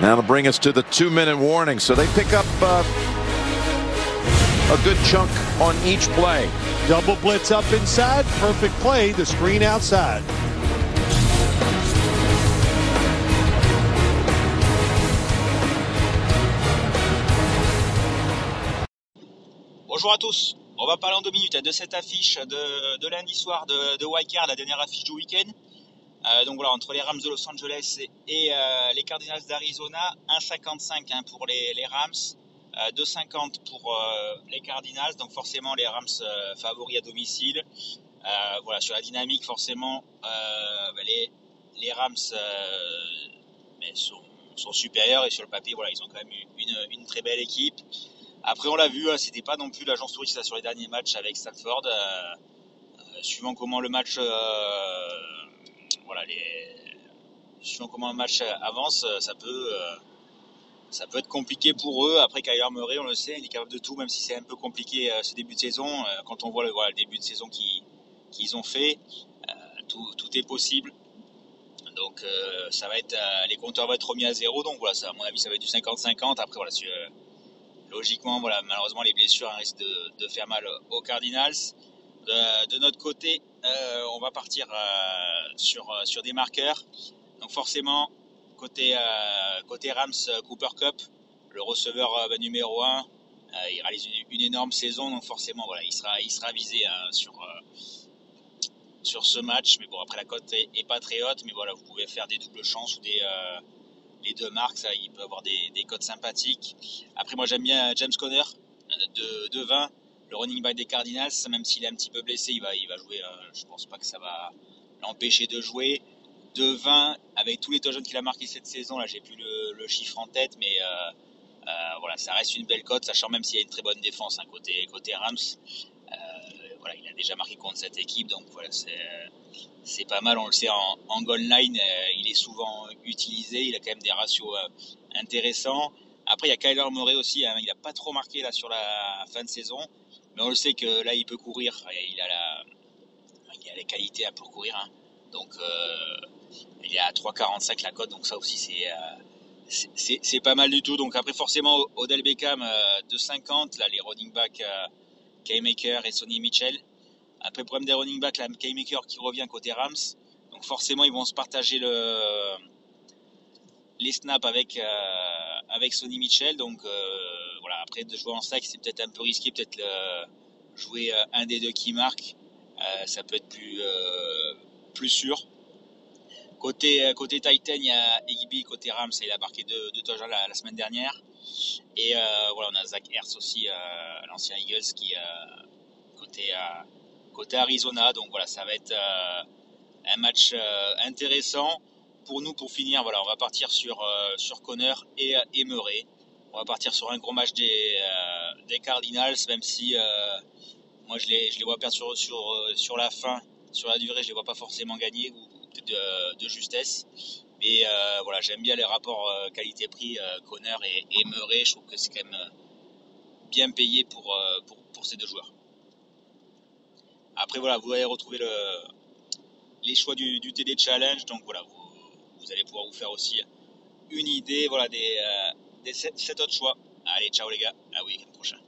That'll bring us to the two-minute warning. So they pick up uh, a good chunk on each play. Double blitz up inside. Perfect play. The screen outside. Bonjour à tous. On va parler en deux minutes de cette affiche de, de lundi soir de, de Wildcard, la dernière affiche du week-end. Euh, donc voilà, entre les Rams de Los Angeles et, euh, les Cardinals d'Arizona, 1,55 hein, pour les, Rams, euh, 2,50 pour euh, les Cardinals. Donc forcément les Rams favoris à domicile. voilà, sur la dynamique, forcément, bah, les, Rams sont, supérieurs et sur le papier, voilà, ils ont quand même une, une très belle équipe. Après, on l'a vu, hein, c'était pas non plus l'agence touriste sur les derniers matchs avec Stanford. suivant comment le match voilà, les, suivant comment un match avance, euh, ça peut, euh, ça peut être compliqué pour eux. Après, Kyler Murray, on le sait, il est capable de tout, même si c'est un peu compliqué euh, ce début de saison. quand on voit le, voilà, le début de saison qu'ils ont fait, tout, tout, est possible. Donc, ça va être, les compteurs vont être remis à zéro. Donc, voilà, ça, à mon avis, ça va être du 50-50. Après, voilà, logiquement, voilà, malheureusement, les blessures risquent de, de, faire mal aux Cardinals. De, de notre côté, euh, on va partir euh, sur, euh, sur des marqueurs. Donc forcément, côté, côté Rams Cooper Cup, le receveur numéro 1, il réalise une, énorme saison, donc forcément, voilà, il sera, il sera visé hein, sur, sur ce match. Mais bon, après la cote est, pas très haute, mais voilà, vous pouvez faire des doubles chances ou des les deux marques, il peut avoir des, des cotes sympathiques. Après, moi, j'aime bien James Conner de, de 20 le running back des Cardinals, même s'il est un petit peu blessé, il va, jouer. Je euh, je pense pas que ça va l'empêcher de jouer. De 20, avec tous les touchdowns qu'il a marqué cette saison, là j'ai plus le, chiffre en tête, mais euh, euh, voilà, ça reste une belle cote, sachant même s'il y a une très bonne défense hein, côté, Rams. voilà, il a déjà marqué contre cette équipe, donc voilà, c'est pas mal. On le sait, en, en goal line, il est souvent utilisé, il a quand même des ratios intéressants. Après, il y a Kyler Murray aussi, hein, il n'a pas trop marqué là sur la fin de saison. Mais on le sait que là, il peut courir. Il a, la, il a les qualités pour courir. Hein. Donc, euh, il est à 3,45 la cote. Donc, ça aussi, c'est euh, c'est pas mal du tout. Donc, après, forcément, Odell Beckham euh, de 50. Là, les running backs euh, K-Maker et Sonny Mitchell. Après, problème des running backs, la K-Maker qui revient côté Rams. Donc, forcément, ils vont se partager le, les snaps avec, euh, avec Sonny Mitchell. Donc, après de jouer en sac, c'est peut-être un peu risqué, peut-être jouer euh, un des deux qui marque, euh, ça peut être plus euh, plus sûr. Côté côté Titan, il y a Igby, côté Rams, il a marqué deux, deux touchdowns la, semaine dernière. Et voilà, on a Zach Hertz aussi, l'ancien Eagles, qui côté côté Arizona. Donc voilà, ça va être un match intéressant pour nous pour finir. Voilà, on va partir sur sur Connor et, et Murray on va partir sur un gros match des, euh, des Cardinals, même si euh, moi je les, je les vois perdre sur, sur, euh, sur la fin, sur la durée, je les vois pas forcément gagner ou, peut-être de, de, justesse. Mais voilà, j'aime bien les rapports qualité-prix Conner et, et, Murray. Je trouve que c'est quand même bien payé pour, pour, pour, ces deux joueurs. Après voilà, vous allez retrouver le, les choix du, du TD Challenge, donc voilà, vous, vous, allez pouvoir vous faire aussi une idée voilà des, des 7 autres choix. Allez, ciao les gars, à week-end prochain.